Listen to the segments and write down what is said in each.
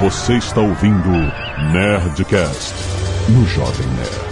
Você está ouvindo Nerdcast no Jovem Nerd.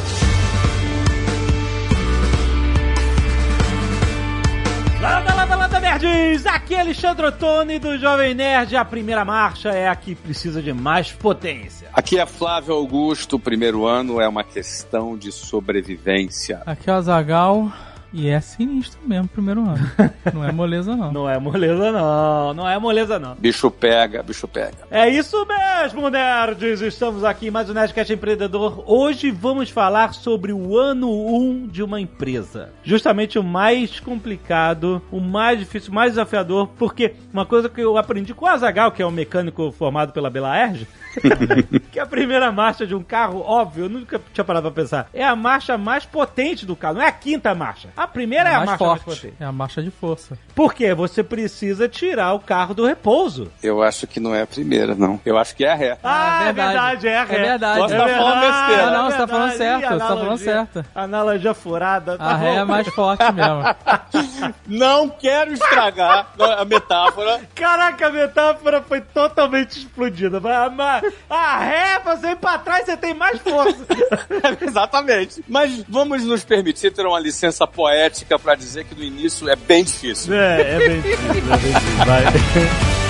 Landa, landa, landa, nerds! Aqui é Alexandre Ottoni do Jovem Nerd. A primeira marcha é a que precisa de mais potência. Aqui é Flávio Augusto. O primeiro ano é uma questão de sobrevivência. Aqui é o Azagal. E é sinistro mesmo, primeiro ano. Não é moleza, não. Não é moleza, não. Não é moleza, não. Bicho pega, bicho pega. É isso mesmo, nerds! Estamos aqui em mais um Nerdcast Empreendedor. Hoje vamos falar sobre o ano 1 de uma empresa. Justamente o mais complicado, o mais difícil, o mais desafiador, porque uma coisa que eu aprendi com o Azagal, que é um mecânico formado pela Belaerge, que a primeira marcha de um carro, óbvio, eu nunca tinha parado pra pensar, é a marcha mais potente do carro, não é a quinta marcha. A primeira é, a mais marcha forte. mais potente. É a marcha de força. Por quê? Você precisa tirar o carro do repouso. Eu acho que não é a primeira, não. Eu acho que é a ré. Ah, é é verdade, é a ré. É verdade. Posso tá falando besteira. Ah, não, você tá falando certo, Ih, você tá falando analogia- certo. Analogia furada. Tá A ré é bom. mais forte mesmo. Não quero estragar a metáfora. Caraca, a metáfora foi totalmente explodida. Mas A, ma- a ré, você ir pra trás, você tem mais força. Exatamente. Mas vamos nos permitir ter uma licença poética pra dizer que no início é bem difícil. É, é bem difícil, é bem difícil. Vai.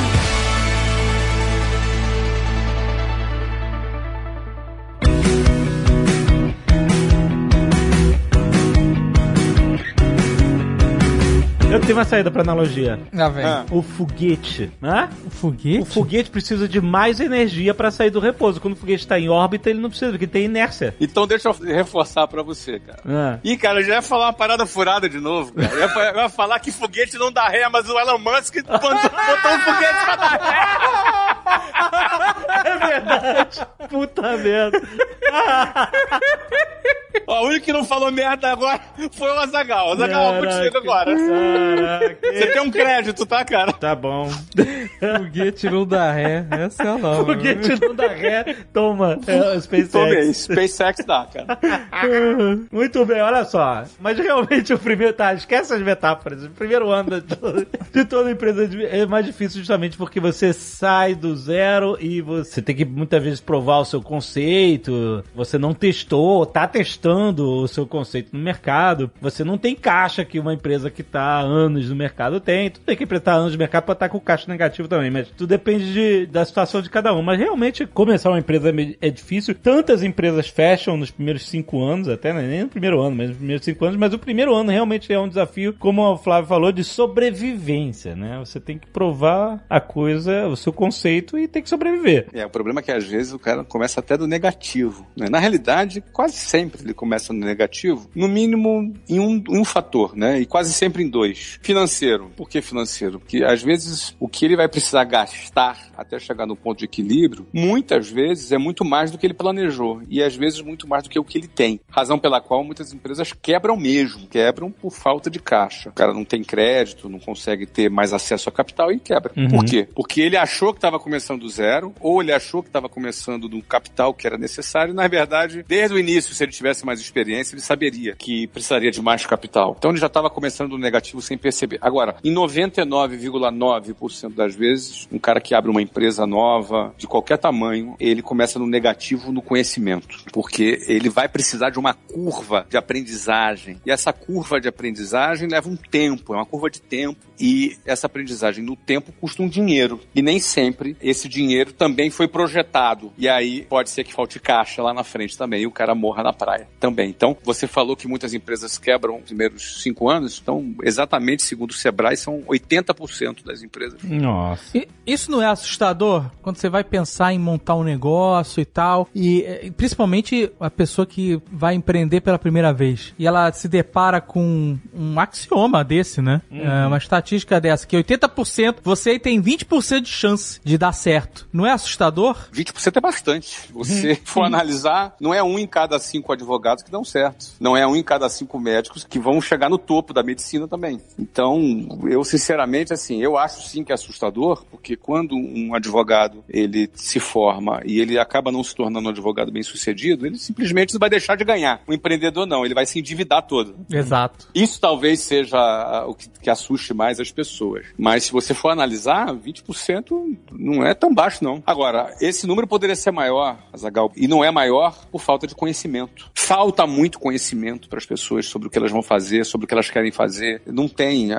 Tenho uma saída pra analogia. Ah, velho. Ah. O foguete, né? O foguete? O foguete precisa de mais energia pra sair do repouso. Quando o foguete está em órbita, ele não precisa, porque tem inércia. Então deixa eu reforçar pra você, cara. Ah. Ih, cara, eu já ia falar uma parada furada de novo, cara. Eu ia, eu ia falar que foguete não dá ré, mas o Elon Musk botou botou um foguete pra dar ré. É verdade. Puta merda. Ó, o único que não falou merda agora foi o Azagal. Azagal, contigo agora. Caraca. Você tem um crédito, tá, cara? Tá bom. Foguete não dá ré. Essa é a nova. Foguete não dá ré. Toma. É o SpaceX. Tomei, SpaceX dá, cara. Muito bem, olha só. Mas realmente o primeiro. Tá, esquece as metáforas. O primeiro ano de, de toda empresa é mais difícil justamente porque você sai do zero e você tem que muitas vezes provar o seu conceito. Você não testou, tá testando o seu conceito no mercado. Você não tem caixa que uma empresa que tá há anos no mercado tem. Tu tem que emprestar anos no mercado pra estar com caixa negativo também. Mas tudo depende de- da situação de cada um. Mas realmente começar uma empresa é difícil. Tantas empresas fecham nos primeiros cinco anos, até né, nem no primeiro ano, mas nos primeiros cinco anos. Mas o primeiro ano realmente é um desafio, como o Flávio falou, de sobrevivência, né? Você tem que provar a coisa, o seu conceito e tem que sobreviver. É, o problema é que às vezes o cara começa até do negativo. Né? Na realidade, quase sempre ele começa no negativo, no mínimo em um, um fator, né? E quase sempre em dois. Financeiro. Por que financeiro? Porque às vezes o que ele vai precisar gastar até chegar no ponto de equilíbrio, muitas vezes é muito mais do que ele planejou. E às vezes muito mais do que o que ele tem. Razão pela qual muitas empresas quebram mesmo. Quebram por falta de caixa. O cara não tem crédito, não consegue ter mais acesso a capital e quebra. Uhum. Por quê? Porque ele achou que estava começando do zero, ou ele achou que estava começando do capital que era necessário, e na verdade, desde o início, se ele tivesse mais experiência, ele saberia que precisaria de mais capital. Então ele já estava começando do negativo sem perceber. Agora, em 99,9% das vezes, um cara que abre uma empresa nova, de qualquer tamanho, ele começa no negativo no conhecimento. Porque ele vai precisar de uma curva de aprendizagem. E essa curva de aprendizagem leva um tempo, é uma curva de tempo. E essa aprendizagem no tempo custa um dinheiro. E nem sempre esse dinheiro também foi projetado. E aí pode ser que falte caixa lá na frente também e o cara morra na praia também. Então, você falou que muitas empresas quebram os primeiros cinco anos. Então, exatamente segundo o Sebrae, são 80% das empresas. Nossa. E Isso não é assustador quando você vai pensar em montar um negócio e tal? E eh, principalmente a pessoa que vai empreender pela primeira vez e ela se depara com um axioma desse, né? É, uma estatística dessa, que 80% você tem 20% de chance de dar certo. Não é assustador? 20% é bastante. Se você for analisar, não é um em cada cinco advogados desempregados que dão certo. Não é um em cada cinco médicos que vão chegar no topo da medicina também. Então, eu sinceramente, assim, eu acho sim que é assustador, porque quando um advogado ele se forma e ele acaba não se tornando um advogado bem sucedido, ele simplesmente vai deixar de ganhar. O empreendedor não, ele vai se endividar todo. Exato. Isso talvez seja o que, que assuste mais as pessoas. Mas se você for analisar, 20% não é tão baixo, não. Agora, esse número poderia ser maior, Azagal, e não é maior por falta de conhecimento. Falta muito conhecimento para as pessoas sobre o que elas vão fazer, sobre o que elas querem fazer. Não tem. É,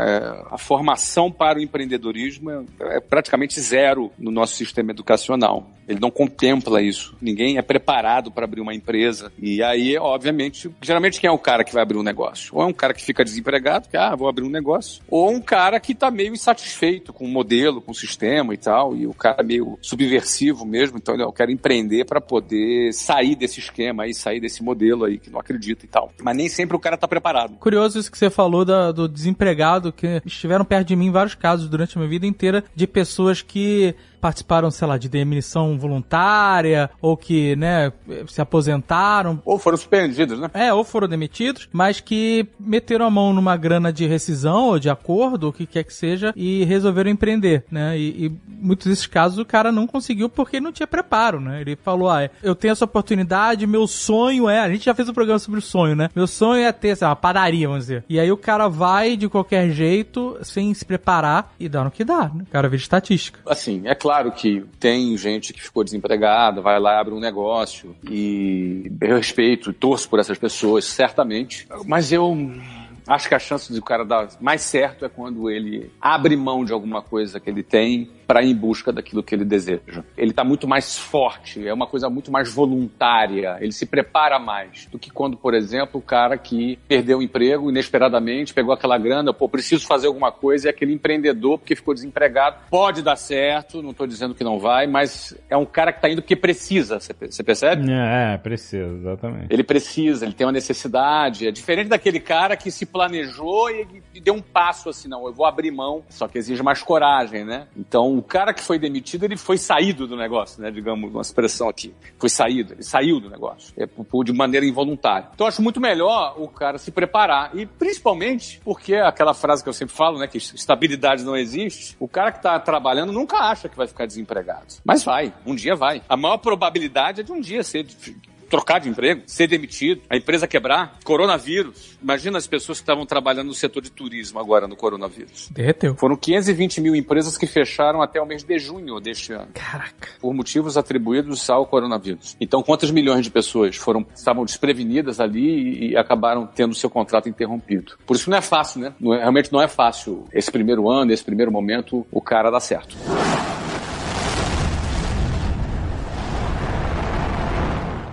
a formação para o empreendedorismo é, é praticamente zero no nosso sistema educacional. Ele não contempla isso. Ninguém é preparado para abrir uma empresa. E aí, obviamente, geralmente quem é o cara que vai abrir um negócio? Ou é um cara que fica desempregado, que, ah, vou abrir um negócio. Ou um cara que está meio insatisfeito com o modelo, com o sistema e tal. E o cara é meio subversivo mesmo. Então, eu quero empreender para poder sair desse esquema aí, sair desse modelo aí que não acredita e tal. Mas nem sempre o cara está preparado. Curioso isso que você falou da, do desempregado, que estiveram perto de mim vários casos durante a minha vida inteira de pessoas que participaram, sei lá, de demissão voluntária, ou que, né, se aposentaram. Ou foram suspendidos, né? É, ou foram demitidos, mas que meteram a mão numa grana de rescisão ou de acordo, o que quer que seja, e resolveram empreender, né? E, e muitos desses casos o cara não conseguiu porque não tinha preparo, né? Ele falou, ah, eu tenho essa oportunidade, meu sonho é, a gente já fez um programa sobre o sonho, né? Meu sonho é ter, sei lá, uma padaria, vamos dizer. E aí o cara vai de qualquer jeito, sem se preparar, e dá no que dá, né? O cara vê de estatística. Assim, é claro claro que tem gente que ficou desempregada, vai lá abre um negócio e eu respeito, torço por essas pessoas, certamente. Mas eu acho que a chance de o cara dar mais certo é quando ele abre mão de alguma coisa que ele tem para ir em busca daquilo que ele deseja. Ele está muito mais forte, é uma coisa muito mais voluntária, ele se prepara mais do que quando, por exemplo, o cara que perdeu o emprego inesperadamente, pegou aquela grana, pô, preciso fazer alguma coisa, e aquele empreendedor, porque ficou desempregado, pode dar certo, não estou dizendo que não vai, mas é um cara que está indo porque precisa, você percebe? É, precisa, exatamente. Ele precisa, ele tem uma necessidade, é diferente daquele cara que se planejou e, e deu um passo assim, não, eu vou abrir mão, só que exige mais coragem, né? Então, o cara que foi demitido, ele foi saído do negócio, né? Digamos, uma expressão aqui. Foi saído, ele saiu do negócio. É, de maneira involuntária. Então, acho muito melhor o cara se preparar. E principalmente porque aquela frase que eu sempre falo, né? Que estabilidade não existe. O cara que está trabalhando nunca acha que vai ficar desempregado. Mas vai, um dia vai. A maior probabilidade é de um dia ser trocar de emprego, ser demitido, a empresa quebrar, coronavírus. Imagina as pessoas que estavam trabalhando no setor de turismo agora no coronavírus. Derreteu. Foram 520 mil empresas que fecharam até o mês de junho deste ano. Caraca. Por motivos atribuídos ao coronavírus. Então, quantas milhões de pessoas foram estavam desprevenidas ali e, e acabaram tendo seu contrato interrompido? Por isso não é fácil, né? Não é, realmente não é fácil esse primeiro ano, esse primeiro momento, o cara dar certo.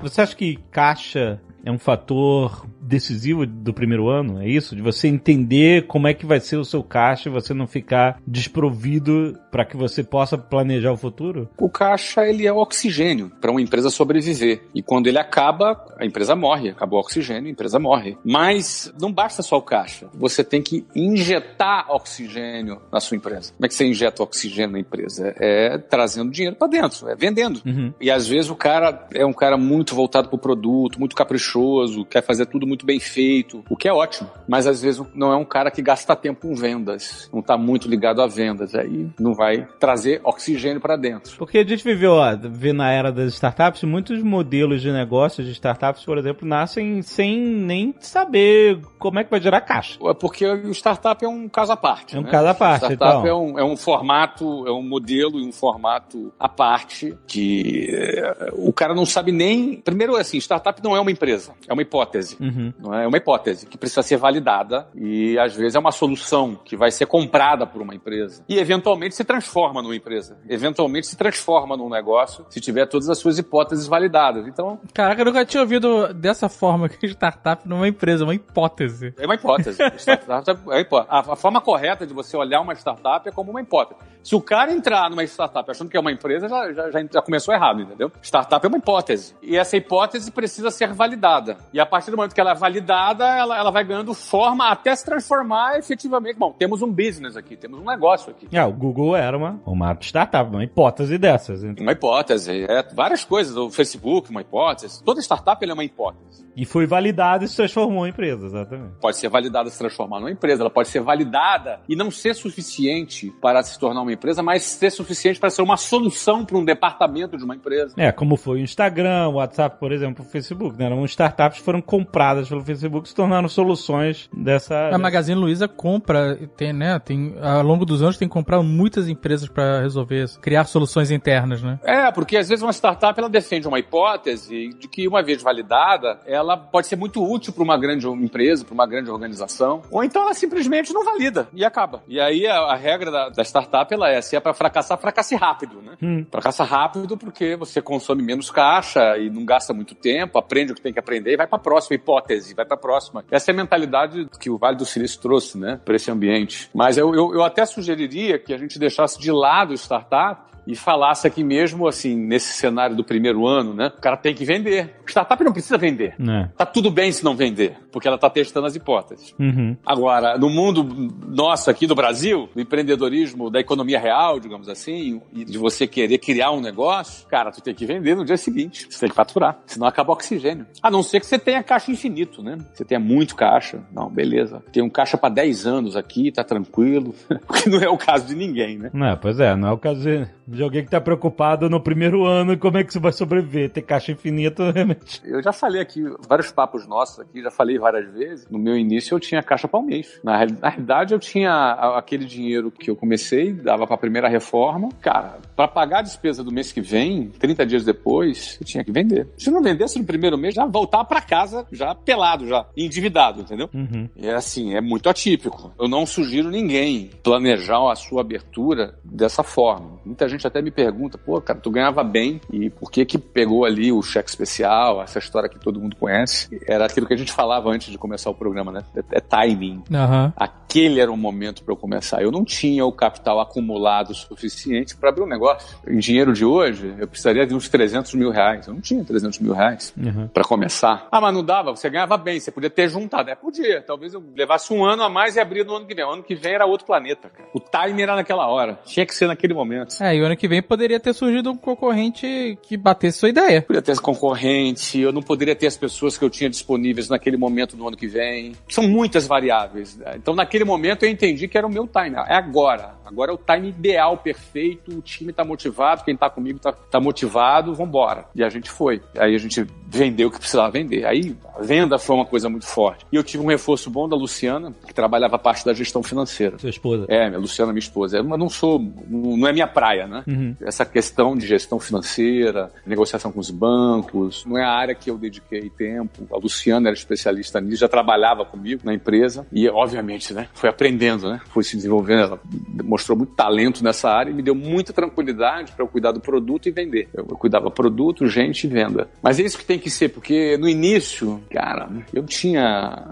Você acha que caixa é um fator decisivo do primeiro ano, é isso? De você entender como é que vai ser o seu caixa e você não ficar desprovido para que você possa planejar o futuro? O caixa, ele é o oxigênio para uma empresa sobreviver. E quando ele acaba, a empresa morre. Acabou o oxigênio, a empresa morre. Mas não basta só o caixa. Você tem que injetar oxigênio na sua empresa. Como é que você injeta oxigênio na empresa? É trazendo dinheiro para dentro, é vendendo. Uhum. E às vezes o cara é um cara muito voltado para o produto, muito caprichoso, quer fazer tudo muito muito bem feito, o que é ótimo. Mas às vezes não é um cara que gasta tempo com vendas, não está muito ligado a vendas, aí não vai trazer oxigênio para dentro. Porque a gente viveu, ó, vê na era das startups, muitos modelos de negócios de startups, por exemplo, nascem sem nem saber como é que vai gerar caixa. É porque o startup é um caso à parte. É um né? caso à parte. Startup então. é, um, é um formato, é um modelo e um formato à parte que é, o cara não sabe nem. Primeiro, assim, startup não é uma empresa, é uma hipótese. Uhum. Uhum. Não é? é uma hipótese que precisa ser validada e às vezes é uma solução que vai ser comprada por uma empresa e eventualmente se transforma numa empresa, eventualmente se transforma num negócio se tiver todas as suas hipóteses validadas. Então, caraca, eu nunca tinha ouvido dessa forma que startup não é uma empresa, é uma hipótese. É uma hipótese. startup é hipótese. A, a, forma correta de você olhar uma startup é como uma hipótese. Se o cara entrar numa startup achando que é uma empresa, já, já, já começou errado, entendeu? Startup é uma hipótese. E essa hipótese precisa ser validada. E a partir do momento que ela validada, ela, ela vai ganhando forma até se transformar efetivamente. Bom, temos um business aqui, temos um negócio aqui. É, o Google era uma, uma startup, uma hipótese dessas. Uma hipótese, é, várias coisas. O Facebook, uma hipótese. Toda startup é uma hipótese. E foi validada e se transformou em empresa, exatamente. Pode ser validada e se transformar numa empresa, ela pode ser validada e não ser suficiente para se tornar uma empresa, mas ser suficiente para ser uma solução para um departamento de uma empresa. É, como foi o Instagram, o WhatsApp, por exemplo, o Facebook, né? Eram startups que foram compradas pelo Facebook se tornaram soluções dessa. A Magazine Luiza compra, tem, né? Tem, ao longo dos anos tem comprado muitas empresas para resolver isso, criar soluções internas, né? É, porque às vezes uma startup ela defende uma hipótese de que uma vez validada, ela pode ser muito útil para uma grande empresa, para uma grande organização, ou então ela simplesmente não valida e acaba. E aí a, a regra da, da, startup ela é, se é para fracassar, fracasse rápido, né? Hum. Fracassa rápido porque você consome menos caixa e não gasta muito tempo, aprende o que tem que aprender e vai para a próxima hipótese, vai para a próxima. Essa é a mentalidade que o Vale do Silício trouxe, né, para esse ambiente. Mas eu, eu, eu até sugeriria que a gente deixasse de lado o startup e falasse aqui mesmo, assim, nesse cenário do primeiro ano, né? O cara tem que vender. O startup não precisa vender. É. Tá tudo bem se não vender, porque ela tá testando as hipóteses. Uhum. Agora, no mundo nosso aqui do Brasil, do empreendedorismo, da economia real, digamos assim, e de você querer criar um negócio, cara, tu tem que vender no dia seguinte. Você tem que faturar, senão acaba o oxigênio. A não ser que você tenha caixa infinito, né? Você tenha muito caixa. Não, beleza. Tem um caixa para 10 anos aqui, tá tranquilo. Porque não é o caso de ninguém, né? Não, pois é, não é o caso de de alguém que tá preocupado no primeiro ano como é que você vai sobreviver. Ter caixa infinita, realmente. Eu já falei aqui, vários papos nossos aqui, já falei várias vezes. No meu início eu tinha caixa para um mês. Na, realidade eu tinha aquele dinheiro que eu comecei, dava pra primeira reforma. Cara, para pagar a despesa do mês que vem, 30 dias depois, eu tinha que vender. Se não vendesse no primeiro mês, já voltava para casa, já pelado, já endividado, entendeu? Uhum. É assim, é muito atípico. Eu não sugiro ninguém planejar a sua abertura dessa forma. Muita gente gente até me pergunta, pô, cara, tu ganhava bem e por que que pegou ali o cheque especial, essa história que todo mundo conhece? Era aquilo que a gente falava antes de começar o programa, né? É, é timing. Uhum. Aquele era o momento para eu começar. Eu não tinha o capital acumulado suficiente para abrir um negócio. Em dinheiro de hoje, eu precisaria de uns 300 mil reais. Eu não tinha 300 mil reais uhum. para começar. Ah, mas não dava, você ganhava bem, você podia ter juntado. É, podia. Talvez eu levasse um ano a mais e abrir no ano que vem. O ano que vem era outro planeta, cara. O timing era naquela hora. Tinha que ser naquele momento. É, e o ano que vem poderia ter surgido um concorrente que batesse sua ideia. Poderia ter concorrente, eu não poderia ter as pessoas que eu tinha disponíveis naquele momento no ano que vem. São muitas variáveis. Então, naquele momento, eu entendi que era o meu time. É agora. Agora é o time ideal, perfeito. O time tá motivado, quem tá comigo tá, tá motivado, vambora. E a gente foi. Aí a gente vendeu o que precisava vender. Aí a venda foi uma coisa muito forte. E eu tive um reforço bom da Luciana, que trabalhava parte da gestão financeira. Sua esposa? É, minha Luciana, minha esposa. Eu não sou, não é minha praia, né? Uhum. Essa questão de gestão financeira, negociação com os bancos, não é a área que eu dediquei tempo. A Luciana era especialista nisso, já trabalhava comigo na empresa e, obviamente, né, foi aprendendo, né? Foi se desenvolvendo. Ela mostrou muito talento nessa área e me deu muita tranquilidade para eu cuidar do produto e vender. Eu, eu cuidava produto, gente e venda. Mas é isso que tem que ser, porque no início, cara, eu tinha.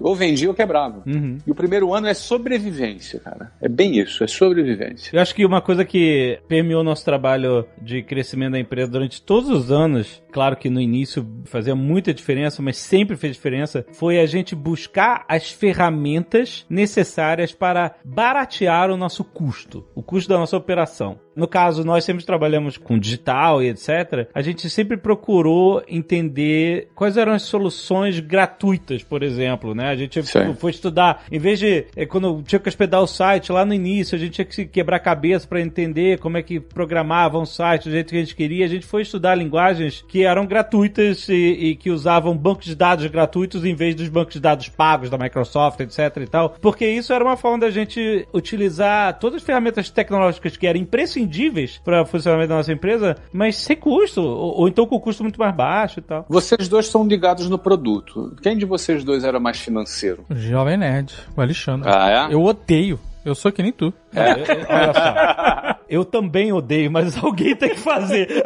Ou vendia ou quebrava. Uhum. E o primeiro ano é sobrevivência, cara. É bem isso, é sobrevivência. Eu acho que uma coisa que permeou nosso trabalho de crescimento da empresa durante todos os anos, claro que no início fazia muita diferença, mas sempre fez diferença, foi a gente buscar as ferramentas necessárias para baratear o nosso custo, o custo da nossa operação. No caso, nós sempre trabalhamos com digital e etc. A gente sempre procurou entender quais eram as soluções gratuitas, por exemplo, né? A gente Sim. foi estudar, em vez de é, quando tinha que hospedar o site lá no início, a gente tinha que quebrar a cabeça para entender como é que programava um site do jeito que a gente queria. A gente foi estudar linguagens que eram gratuitas e, e que usavam bancos de dados gratuitos em vez dos bancos de dados pagos da Microsoft, etc e tal, porque isso era uma forma da gente utilizar todas as ferramentas tecnológicas que eram imprescindíveis imprescindíveis para o funcionamento da nossa empresa, mas sem custo, ou, ou, então com custo muito mais baixo e tal. Vocês dois são ligados no produto. Quem de vocês dois era mais financeiro? O Jovem Nerd, o Alexandre. Ah, é? Eu odeio. Eu sou que nem tu. É, olha só. Eu também odeio, mas alguém tem que fazer.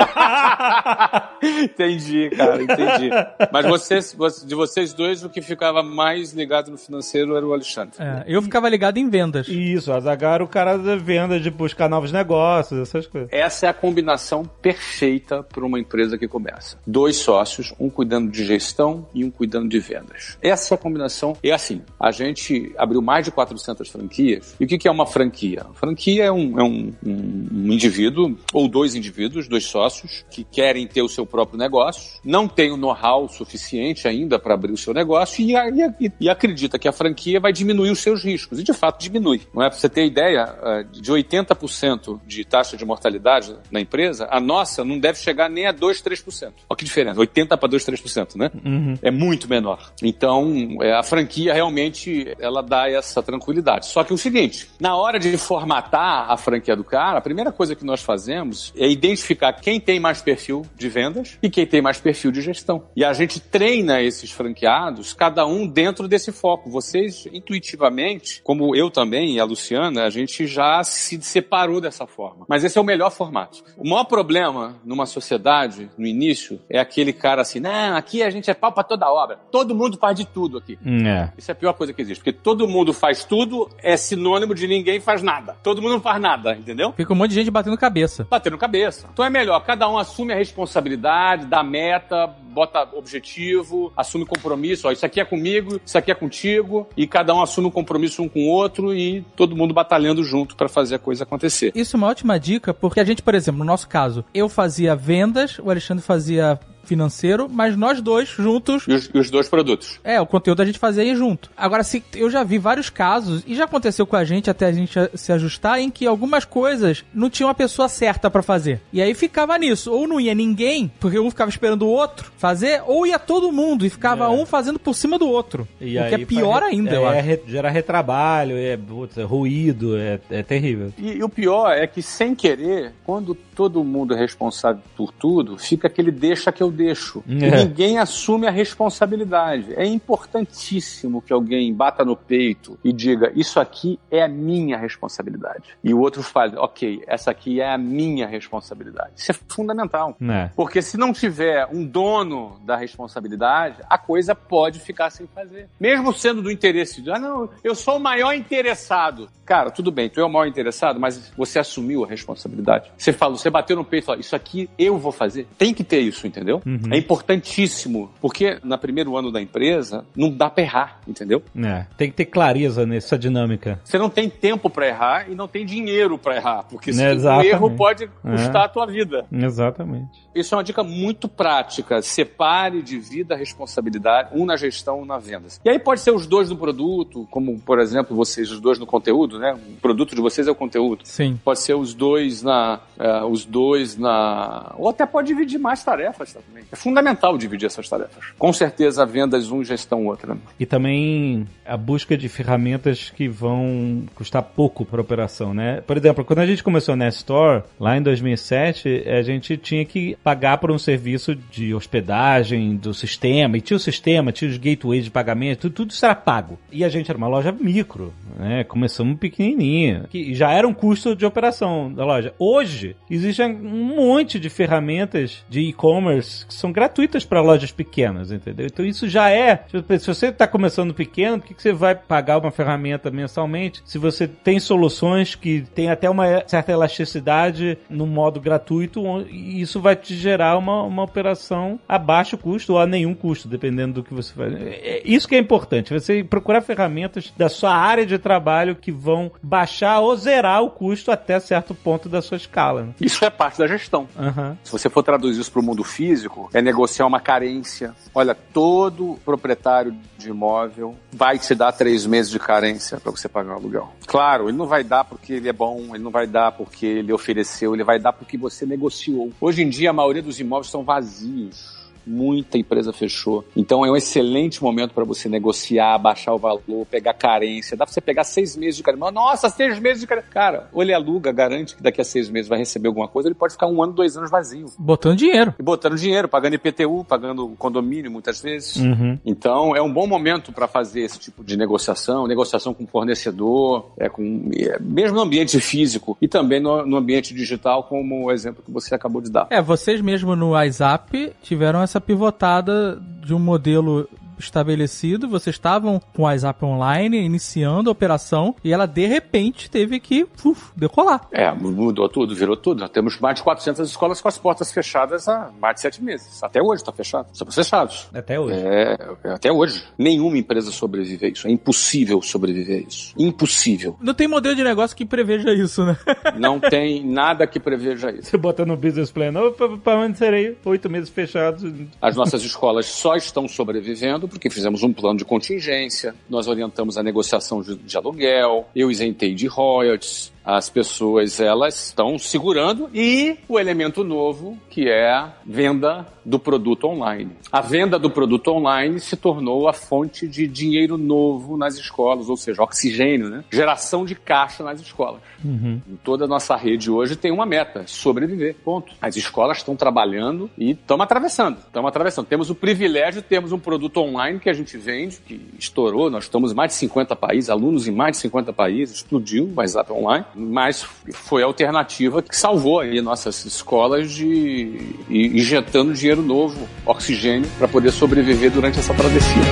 entendi, cara, entendi. Mas vocês, de vocês dois, o que ficava mais ligado no financeiro era o Alexandre. É, eu ficava ligado em vendas. Isso, a Zagar era o cara da venda, de buscar novos negócios, essas coisas. Essa é a combinação perfeita para uma empresa que começa. Dois sócios, um cuidando de gestão e um cuidando de vendas. Essa é a combinação. E assim, a gente abriu mais de 400 franquias. E o que é uma franquia? Franquia é um, é um, um indivíduo ou dois indivíduos, dois sócios, que querem ter o seu próprio negócio, não tem o know-how suficiente ainda para abrir o seu negócio e, e, e, acredita que a franquia vai diminuir os seus riscos. E de fato diminui. Não é para você ter ideia, eh, de 80% de taxa de mortalidade na empresa, a nossa não deve chegar nem a 2, 3%. Olha que diferença, 80 para 2, 3%, né? Uhum. É muito menor. Então, é, a franquia realmente ela dá essa tranquilidade. Só que o seguinte, na hora de formatar a franquia do cara, a primeira coisa que nós fazemos é identificar quem tem mais perfil de vendas e quem tem mais perfil de gestão. E a gente treina esses franqueados, cada um dentro desse foco. Vocês, intuitivamente, como eu também e a Luciana, a gente já se separou dessa forma. Mas esse é o melhor formato. O maior problema numa sociedade, no início, é aquele cara assim, não, aqui a gente é pau pra toda obra. Todo mundo faz de tudo aqui. É. Isso é a pior coisa que existe. Porque todo mundo faz tudo é sinônimo de ninguém faz nada. Todo mundo não faz nada, entendeu? Fica um monte de gente batendo cabeça. Batendo cabeça. Então é melhor, cada um assume a responsabilidade, dá meta, bota objetivo, assume compromisso. Ó, isso aqui é comigo, isso aqui é contigo. E cada um assume um compromisso um com o outro e todo mundo batalhando junto para fazer a coisa acontecer. Isso é uma ótima dica, porque a gente, por exemplo, no nosso caso, eu fazia vendas, o Alexandre fazia financeiro, mas nós dois juntos. E os, e os, dois produtos. É, o conteúdo a gente fazia aí junto. Agora, se eu já vi vários casos, e já aconteceu com a gente até a gente se ajustar, em que algumas coisas não tinha uma pessoa certa para fazer. E aí ficava nisso. Ou não ia ninguém, porque um ficava esperando o outro fazer, ou ia todo mundo e ficava é. um fazendo por cima do outro. E o que é pior ainda, é, eu acho. É, gera retrabalho, é, putz, é ruído, é, é terrível. E, e o pior é que, sem querer, quando todo mundo é responsável por tudo, fica aquele deixa que eu deixo. É. E ninguém assume a responsabilidade. É importantíssimo que alguém bata no peito e diga: Isso aqui é a minha responsabilidade. E o outro fale: Ok, essa aqui é a minha responsabilidade. Isso é fundamental. É. Porque se não tiver um dono da responsabilidade, a coisa pode ficar sem fazer. Mesmo sendo do interesse de, ah, não, eu sou o maior interessado. Cara, tudo bem, tu é o maior interessado, mas você assumiu a responsabilidade. Você falou, você bateu no peito e falou, isso aqui eu vou fazer. Tem que ter isso, entendeu? Uhum. É importantíssimo. Porque no primeiro ano da empresa, não dá pra errar, entendeu? É, tem que ter clareza nessa dinâmica. Você não tem tempo para errar e não tem dinheiro para errar. Porque se o erro pode custar é. a tua vida. Exatamente. Isso é uma dica muito prática. Separe de vida a responsabilidade, um na gestão, um na vendas. E aí pode ser os dois no produto, como, por exemplo, vocês, os dois no conteúdo, né? O produto de vocês é o conteúdo. Sim. Pode ser os dois na. Uh, os dois na. Ou até pode dividir mais tarefas também. É fundamental dividir essas tarefas. Com certeza, vendas um, gestão outra. E também a busca de ferramentas que vão custar pouco para operação, né? Por exemplo, quando a gente começou na Store, lá em 2007, a gente tinha que pagar por um serviço de hospedagem do sistema, e tinha o sistema, tinha os gateways de pagamento, tudo, tudo isso era pago. E a gente era uma loja micro, né? Começamos pequenininha, que já era um custo de operação da loja. Hoje, existe um monte de ferramentas de e-commerce que são gratuitas para lojas pequenas, entendeu? Então isso já é, se você está começando pequeno, por que você vai pagar uma ferramenta mensalmente se você tem soluções que tem até uma certa elasticidade no modo gratuito, e isso vai te gerar uma, uma operação a baixo custo ou a nenhum custo, dependendo do que você faz. É isso que é importante, você procurar ferramentas da sua área de trabalho que vão baixar ou zerar o custo até certo ponto da sua escala. Né? Isso é parte da gestão. Uhum. Se você for traduzir isso para o mundo físico, é negociar uma carência. Olha, todo proprietário de imóvel vai te dar três meses de carência para você pagar o aluguel. Claro, ele não vai dar porque ele é bom, ele não vai dar porque ele ofereceu, ele vai dar porque você negociou. Hoje em dia, a maioria dos imóveis são vazios muita empresa fechou. Então é um excelente momento para você negociar, baixar o valor, pegar carência. Dá pra você pegar seis meses de carência. Nossa, seis meses de carência. Cara, ou ele aluga, garante que daqui a seis meses vai receber alguma coisa, ele pode ficar um ano, dois anos vazio. Botando dinheiro. E botando dinheiro, pagando IPTU, pagando condomínio muitas vezes. Uhum. Então é um bom momento para fazer esse tipo de negociação, negociação com fornecedor, é, com, é, mesmo no ambiente físico e também no, no ambiente digital, como o exemplo que você acabou de dar. É, vocês mesmo no WhatsApp tiveram essa pivotada de um modelo estabelecido, vocês estavam com o WhatsApp online, iniciando a operação, e ela de repente teve que uf, decolar. É, mudou tudo, virou tudo. Nós temos mais de 400 escolas com as portas fechadas há mais de sete meses. Até hoje está fechado. Estamos fechados. Até hoje. É, até hoje. Nenhuma empresa sobrevive a isso. É impossível sobreviver a isso. Impossível. Não tem modelo de negócio que preveja isso, né? Não tem nada que preveja isso. Você bota no business plan, opa, permanecerei oito meses fechados. As nossas escolas só estão sobrevivendo porque fizemos um plano de contingência, nós orientamos a negociação de, aluguel, eu isentei de royalties, as pessoas elas estão segurando e o elemento novo que é a venda do produto online. A venda do produto online se tornou a fonte de dinheiro novo nas escolas, ou seja, oxigênio, né? Geração de caixa nas escolas. Uhum. Toda a nossa rede hoje tem uma meta, sobreviver, ponto. As escolas estão trabalhando e estamos atravessando, estamos atravessando. Temos o privilégio de termos um produto online que a gente vende, que estourou, nós estamos em mais de 50 países, alunos em mais de 50 países, explodiu o WhatsApp online mas foi a alternativa que salvou aí nossas escolas de injetando dinheiro novo, oxigênio, para poder sobreviver durante essa travessia.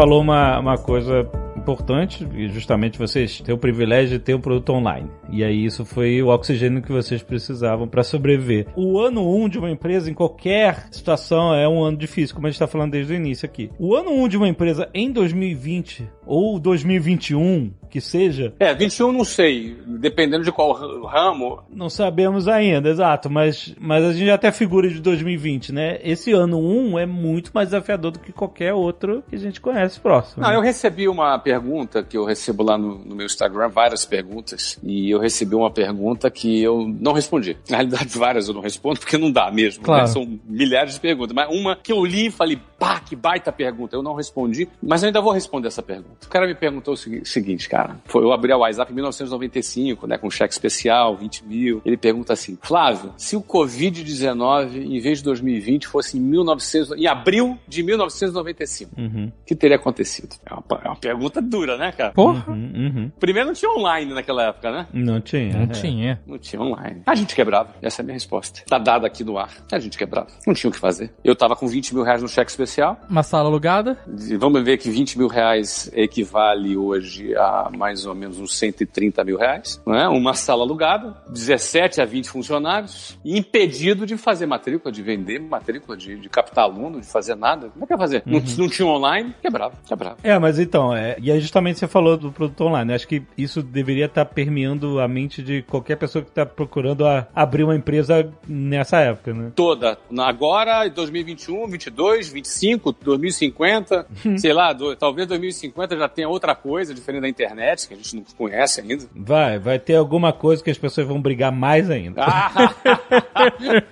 falou uma, uma coisa importante, e justamente vocês têm o privilégio de ter um produto online. E aí isso foi o oxigênio que vocês precisavam para sobreviver. O ano 1 um de uma empresa, em qualquer situação, é um ano difícil, como a gente está falando desde o início aqui. O ano 1 um de uma empresa em 2020 ou 2021, que seja. É, 21 não sei, dependendo de qual ramo. Não sabemos ainda, exato, mas, mas a gente já até figura de 2020, né? Esse ano 1 é muito mais desafiador do que qualquer outro que a gente conhece próximo. Não, né? eu recebi uma pergunta que eu recebo lá no, no, meu Instagram, várias perguntas, e eu recebi uma pergunta que eu não respondi. Na realidade, várias eu não respondo, porque não dá mesmo. Né? Claro. Né? São milhares de perguntas. Mas uma que eu li e falei, pá, que baita pergunta. Eu não respondi, mas eu ainda vou responder essa pergunta. O cara me perguntou o seguinte, cara. Foi, eu abri a WhatsApp em 1995, né, com cheque especial, 20 mil. Ele pergunta assim, Flávio, se o Covid-19, em vez de 2020, fosse em, 1900, em abril de 1995, o uhum. que teria acontecido? É uma, é uma pergunta dura, né, cara? Porra. Uhum, uhum. Primeiro não tinha online naquela época, né? Não tinha. Não é. tinha. Não tinha online. A gente quebrava. Essa é a minha resposta. Tá dada aqui no ar. A gente quebrava. Não tinha o que fazer. Eu tava com 20 mil reais no cheque especial. Uma sala alugada. E vamos ver que 20 mil reais equivale hoje a mais ou menos uns 130 mil reais. Né? Uma sala alugada, 17 a 20 funcionários, impedido de fazer matrícula, de vender matrícula, de, de captar aluno, de fazer nada. Como é que ia fazer? Uhum. Não, não tinha online, quebrava, quebrava. É, mas então, é, e aí justamente você falou do produto online. Acho que isso deveria estar permeando a mente de qualquer pessoa que está procurando a, abrir uma empresa nessa época, né? Toda. Agora, 2021, 22, 25, 2050, sei lá, do, talvez 2050 já tenha outra coisa diferente da internet que a gente não conhece ainda. Vai, vai ter alguma coisa que as pessoas vão brigar mais ainda. Ah,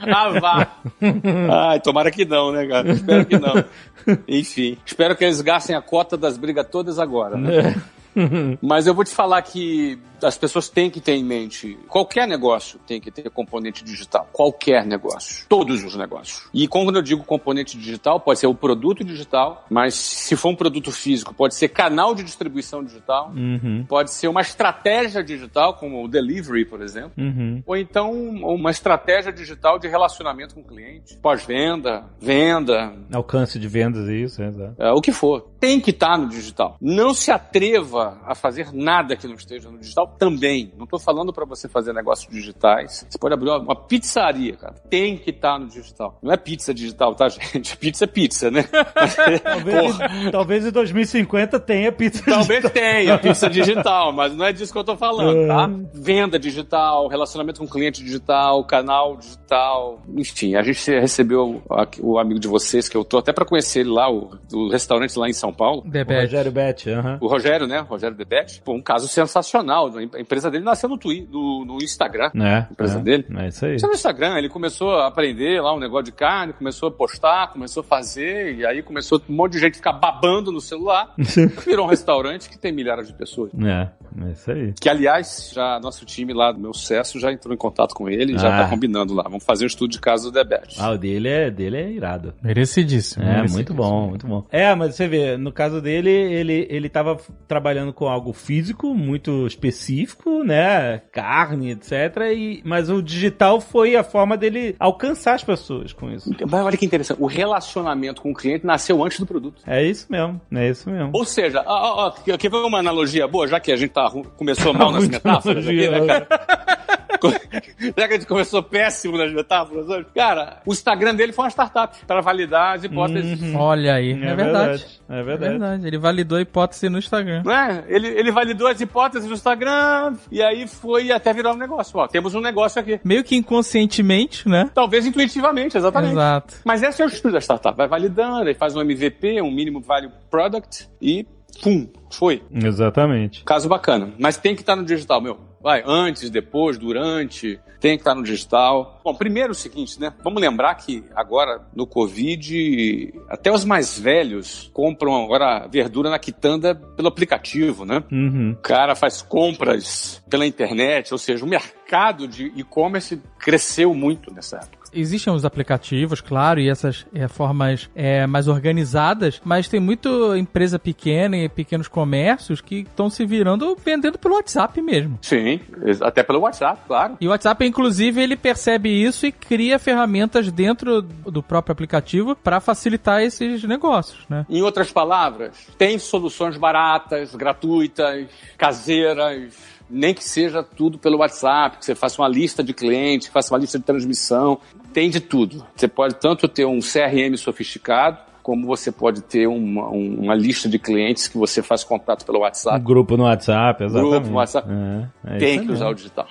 ah vá. Ai, tomara que não, né, cara? Espero que não. Enfim, espero que eles gastem a cota das brigas todas agora. Né? Mas eu vou te falar que as pessoas têm que ter em mente, qualquer negócio tem que ter componente digital. Qualquer negócio. Todos os negócios. E quando eu digo componente digital, pode ser o produto digital, mas se for um produto físico, pode ser canal de distribuição digital, uhum. pode ser uma estratégia digital, como o delivery, por exemplo, uhum. ou então uma estratégia digital de relacionamento com o cliente, pós-venda, venda. Alcance de vendas, isso, é, é, o que for. Tem que estar no digital. Não se atreva a fazer nada que não esteja no digital também. Não estou falando para você fazer negócios digitais. Você pode abrir uma pizzaria, cara. Tem que estar tá no digital. Não é pizza digital, tá, gente? Pizza é pizza, né? talvez, talvez em 2050 tenha pizza Talvez digital. tenha pizza digital, mas não é disso que eu estou falando, tá? É. Venda digital, relacionamento com cliente digital, canal digital. Enfim, a gente recebeu o amigo de vocês, que eu tô até para conhecer ele lá, o, o restaurante lá em São Paulo. O Rogério Bet, aham. O Rogério, né? O Rogério Debete. Pô, um caso sensacional. A empresa dele nasceu no, Twitter, no, no Instagram. É, A empresa é, dele. É isso aí. Isso é no Instagram, ele começou a aprender lá um negócio de carne, começou a postar, começou a fazer, e aí começou um monte de gente ficar babando no celular. Virou um restaurante que tem milhares de pessoas. É, é isso aí. Que, aliás, já nosso time lá do meu sucesso já entrou em contato com ele e já Ah. tá combinando lá. Vamos fazer um estudo de caso do Debete. Ah, o dele é, dele é irado. Merecidíssimo. É, merecidíssimo. muito bom, muito bom. É, mas você vê, no caso dele, ele, ele tava f- trabalhando com algo físico, muito específico, né? Carne, etc. E, mas o digital foi a forma dele alcançar as pessoas com isso. Mas olha que interessante, o relacionamento com o cliente nasceu antes do produto. É isso mesmo, é isso mesmo. Ou seja, ó, ó, quer ver uma analogia boa, já que a gente tá, começou mal nas metáforas aqui, né, cara? Já que a gente começou péssimo nas metáforas hoje. Cara, o Instagram dele foi uma startup para validar as hipóteses. Olha aí, é, verdade. É É verdade. verdade. Ele validou a hipótese no Instagram. Não ele, ele validou as hipóteses no Instagram e aí foi até virar um negócio. Ó, temos um negócio aqui. Meio que inconscientemente, né? Talvez intuitivamente, exatamente. Exato. Mas esse é o estudo da startup. Vai validando, aí faz um MVP, um mínimo value product e pum, foi. Exatamente. Caso bacana. Mas tem que estar no digital, meu. Vai, antes, depois, durante, tem que estar no digital. Bom, primeiro é o seguinte, né? Vamos lembrar que agora, no Covid, até os mais velhos compram agora verdura na quitanda pelo aplicativo, né? Uhum. O cara faz compras pela internet, ou seja, o mercado de e-commerce cresceu muito nessa época. Existem os aplicativos, claro, e essas é, formas é, mais organizadas, mas tem muita empresa pequena e pequenos comércios que estão se virando vendendo pelo WhatsApp mesmo. Sim, até pelo WhatsApp, claro. E o WhatsApp, inclusive, ele percebe isso e cria ferramentas dentro do próprio aplicativo para facilitar esses negócios, né? Em outras palavras, tem soluções baratas, gratuitas, caseiras, nem que seja tudo pelo WhatsApp, que você faça uma lista de clientes, que faça uma lista de transmissão, tem de tudo. Você pode tanto ter um CRM sofisticado, como você pode ter uma, um- uma lista de clientes que você faz contato pelo Um WhatsApp. grupo no WhatsApp, exatamente. Grupo no WhatsApp. É, é Tem que usar o digital.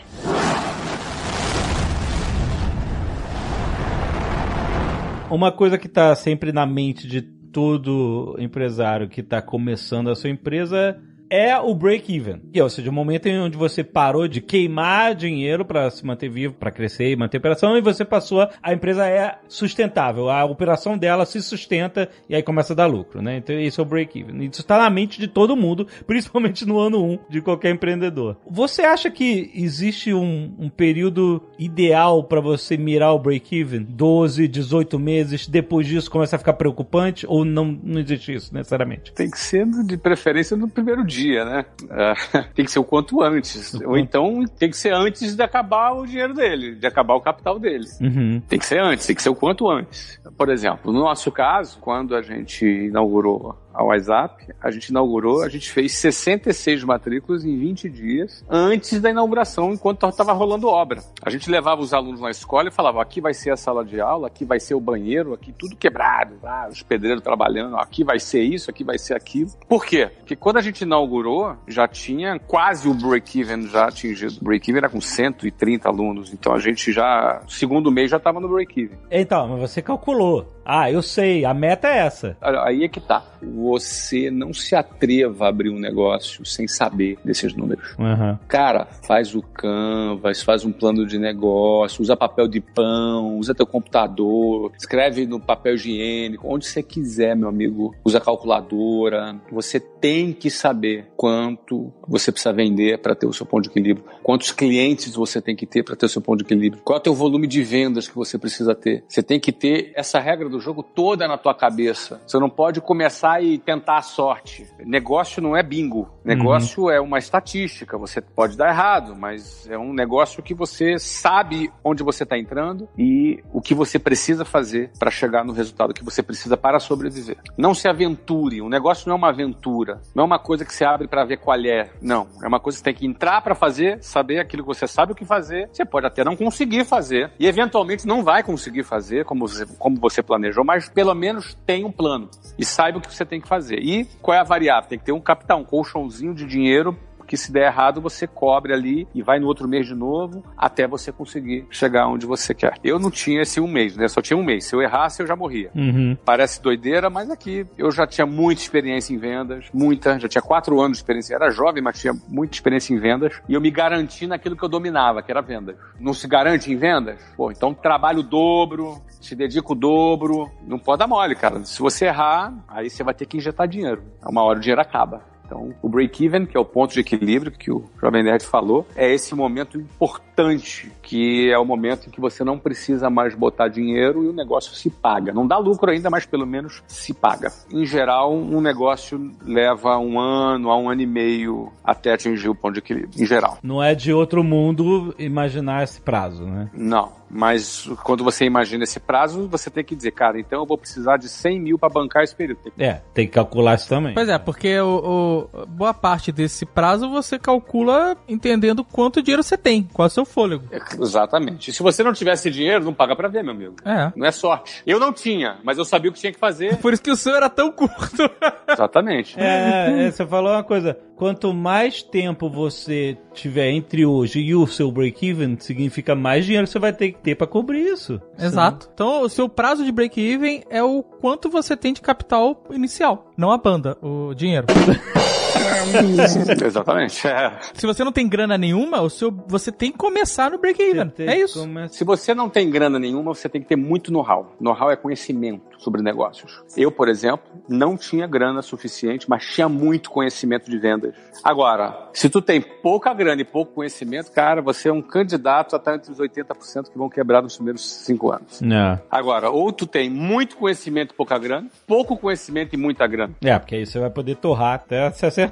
Uma coisa que tá sempre na mente de todo empresário que tá começando a sua empresa é o break-even. Ou seja, o momento em onde você parou de queimar dinheiro para se manter vivo, para crescer e manter a operação, e você passou a, empresa é sustentável, a operação dela se sustenta e aí começa a dar lucro, né? Então esse é o break-even. Isso está na mente de todo mundo, principalmente no ano 1 de qualquer empreendedor. Você acha que existe um, um período ideal para você mirar o break-even? 12, 18 meses, depois disso começa a ficar preocupante ou não, não existe isso necessariamente? Tem que ser de preferência no primeiro dia, né? É, tem que ser o quanto antes. Ou então tem que ser antes de acabar o dinheiro dele, de acabar o capital dele. Uhum. Tem que ser antes, tem que ser o quanto antes. Por exemplo, no nosso caso, quando a gente inaugurou a WhatsApp, a gente inaugurou, a gente fez 66 matrículas em 20 dias antes da inauguração, enquanto estava rolando obra. A gente levava os alunos na escola e falava: aqui vai ser a sala de aula, aqui vai ser o banheiro, aqui tudo quebrado, ah, os pedreiros trabalhando, aqui vai ser isso, aqui vai ser aquilo. Por quê? Porque quando a gente inaugurou, já tinha quase o break-even já atingido. O break-even era com 130 alunos, então a gente já, segundo mês, já estava no break-even. Então, mas você calculou. Ah, eu sei, a meta é essa. Aí é que tá. Você não se atreva a abrir um negócio sem saber desses números. Uhum. Cara, faz o Canvas, faz um plano de negócio, usa papel de pão, usa teu computador, escreve no papel higiênico, onde você quiser, meu amigo. Usa calculadora. Você tem que saber quanto você precisa vender para ter o seu ponto de equilíbrio, quantos clientes você tem que ter para ter o seu ponto de equilíbrio, qual é o teu volume de vendas que você precisa ter. Você tem que ter essa regra do jogo toda na tua cabeça. Você não pode começar e tentar a sorte. Negócio não é bingo. Negócio é uma estatística. Você pode dar errado, mas é um negócio que você sabe onde você está entrando e o que você precisa fazer para chegar no resultado que você precisa para sobreviver. Não se aventure. Um negócio não é uma aventura. Não é uma coisa que você abre para ver qual é. Não. É uma coisa que você tem que entrar para fazer, saber aquilo que você sabe o que fazer. Você pode até não conseguir fazer e eventualmente não vai conseguir fazer como você, como você planejou, mas pelo menos tem um plano e saiba o que você tem que fazer. E qual é a variável? Tem que ter um capital, um colchãozinho de dinheiro porque se der errado, você cobre ali e vai no outro mês de novo até você conseguir chegar onde você quer. Eu não tinha esse um mês, né? Só tinha um mês. Se eu errasse, eu já morria. Uhum. Parece doideira, mas aqui eu já tinha muita experiência em vendas, muita, já tinha quatro anos de experiência. Era jovem, mas tinha muita experiência em vendas e eu me garanti naquilo que eu dominava, que era vendas. Não se garante em vendas? Pô, então trabalho o dobro, se dedica o dobro, não pode dar mole, cara. Se você errar, aí você vai ter que injetar dinheiro. Uma hora o dinheiro acaba. Então, o break-even, que é o ponto de equilíbrio que o Jovem Nerd falou, é esse momento importante, que é o momento em que você não precisa mais botar dinheiro e o negócio se paga. Não dá lucro ainda, mas pelo menos se paga. Em geral, um negócio leva um ano a um ano e meio até atingir o ponto de equilíbrio, em geral. Não é de outro mundo imaginar esse prazo, né? Não. Mas quando você imagina esse prazo, você tem que dizer, cara, então eu vou precisar de 100 mil para bancar esse período. É, tem que calcular isso também. Pois é, porque o, o- boa parte desse prazo você calcula entendendo quanto dinheiro você tem, qual é o seu fôlego. Exatamente. E se você não tivesse dinheiro, não paga pra ver, meu amigo. É. Não é sorte. Eu não tinha, mas eu sabia o que tinha que fazer. Por isso que o seu era tão curto. Exatamente. É, é, você falou uma coisa. Quanto mais tempo você tiver entre hoje e o seu break-even, significa mais dinheiro você vai ter que ter pra cobrir isso. Exato. Então, o seu prazo de break-even é o quanto você tem de capital inicial, não a banda, o dinheiro. Exatamente. É. Se você não tem grana nenhuma, o seu, você tem que começar no break-even. É isso. começar- Se você não tem grana nenhuma, você tem que ter muito know-how. Know-how é conhecimento sobre negócios. Eu, por exemplo, não tinha grana suficiente, mas tinha muito conhecimento de vendas. Agora, se tu tem pouca grana e pouco conhecimento, cara, você é um candidato a estar entre os 80% que vão quebrar nos primeiros cinco anos. É. Agora, ou tu tem muito conhecimento e pouca grana, pouco conhecimento e muita grana. É, porque aí você vai poder torrar até se acertar.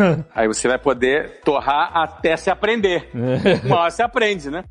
Aí você vai poder torrar até se aprender. Uma hora você aprende, né?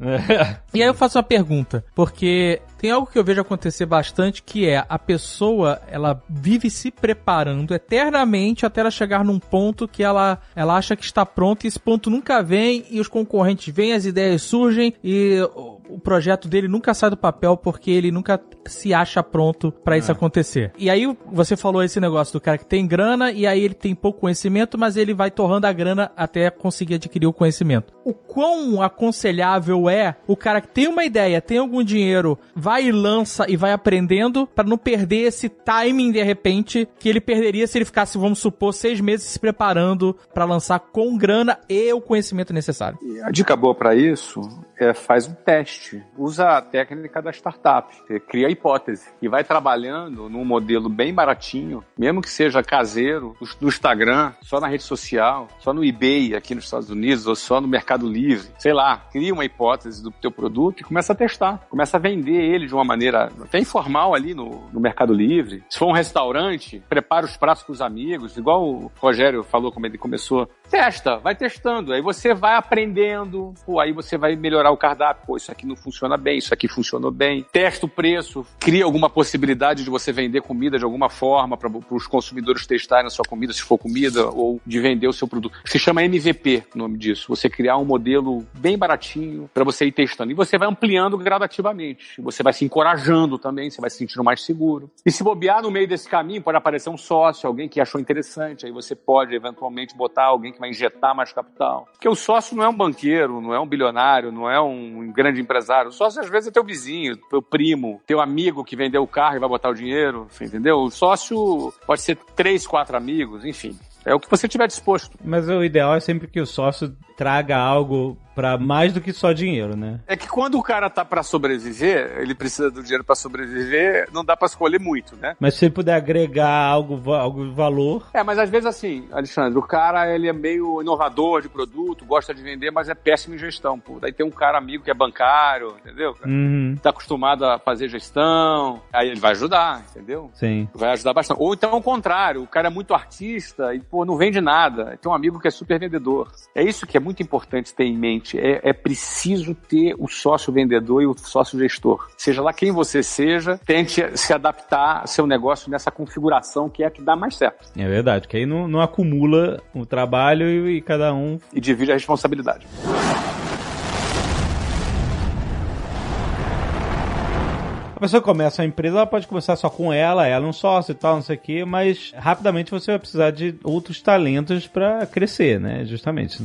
E aí eu faço uma pergunta, porque tem algo que eu vejo acontecer bastante, que é a pessoa, ela vive se preparando eternamente até ela chegar num ponto que ela, ela acha que está pronta e esse ponto nunca vem e os concorrentes vêm, as ideias surgem e o, o projeto dele nunca sai do papel porque ele nunca se acha pronto pra isso acontecer. E aí você falou esse negócio do cara que tem grana e aí ele tem pouco conhecimento, mas ele vai torrando a grana até conseguir adquirir o conhecimento. O quão aconselhável é o cara que tem uma ideia, tem algum dinheiro, vai e lança e vai aprendendo pra não perder esse timing de repente que ele perderia se ele ficasse, vamos supor, seis meses se preparando pra lançar com grana e o conhecimento necessário. E a dica boa para isso é faz um teste. Usa a técnica da startup. Cria a hipótese e vai trabalhando num modelo bem baratinho, mesmo que seja caseiro, no Instagram, só na rede social, só no eBay aqui nos Estados Unidos ou só no Mercado Livre. Sei lá, cria uma hipótese do teu produto e começa a testar. Começa a vender ele de uma maneira até informal ali no, no Mercado Livre. Se for um restaurante, prepara os pratos com os amigos, igual o Rogério falou como ele começou. Testa, vai testando. Aí você vai aprendendo, pô, aí você vai melhorar o cardápio. Pô, isso aqui não funciona bem, isso aqui funcionou bem. Testa o preço, cria alguma possibilidade de você vender comida de alguma forma para os consumidores testarem a sua comida, se for comida, ou de vender o seu produto. Se chama MVP, o nome disso. Você criar um modelo bem baratinho para você ir testando. E você vai ampliando gradativamente. Você vai se encorajando também, você vai se sentindo mais seguro. E se bobear no meio desse caminho, pode aparecer um sócio, alguém que achou interessante. Aí você pode eventualmente botar alguém que vai injetar mais capital. Porque o sócio não é um banqueiro, não é um bilionário, não é um grande empresário. O sócio às vezes é teu vizinho, teu primo, teu amigo que vendeu o carro e vai botar o dinheiro, entendeu? O sócio pode ser três, quatro amigos, enfim. É o que você tiver disposto. Mas o ideal é sempre que o sócio traga algo pra mais do que só dinheiro, né? É que quando o cara tá pra sobreviver, ele precisa do dinheiro pra sobreviver, não dá pra escolher muito, né? Mas se ele puder agregar algo, algo de valor, É, mas às vezes assim, Alexandre, o cara ele é meio inovador de produto, gosta de vender, mas é péssimo em gestão, pô. Daí tem um cara amigo que é bancário, entendeu? uhum, Tá acostumado a fazer gestão, aí ele vai ajudar, entendeu? sim. Vai ajudar bastante. Ou então ao contrário, o cara é muito artista e, pô, não vende nada. Tem um amigo que é super vendedor. É isso que é muito importante ter em mente. É, é preciso ter o sócio vendedor e o sócio gestor. Seja lá quem você seja, tente se adaptar ao seu negócio nessa configuração que é a que dá mais certo. É verdade, que aí não, não acumula o trabalho e, e cada um. E divide a responsabilidade. A pessoa começa a empresa, ela pode começar só com ela, ela é um sócio e tal, não sei o quê, mas rapidamente você vai precisar de outros talentos para crescer, né? Justamente.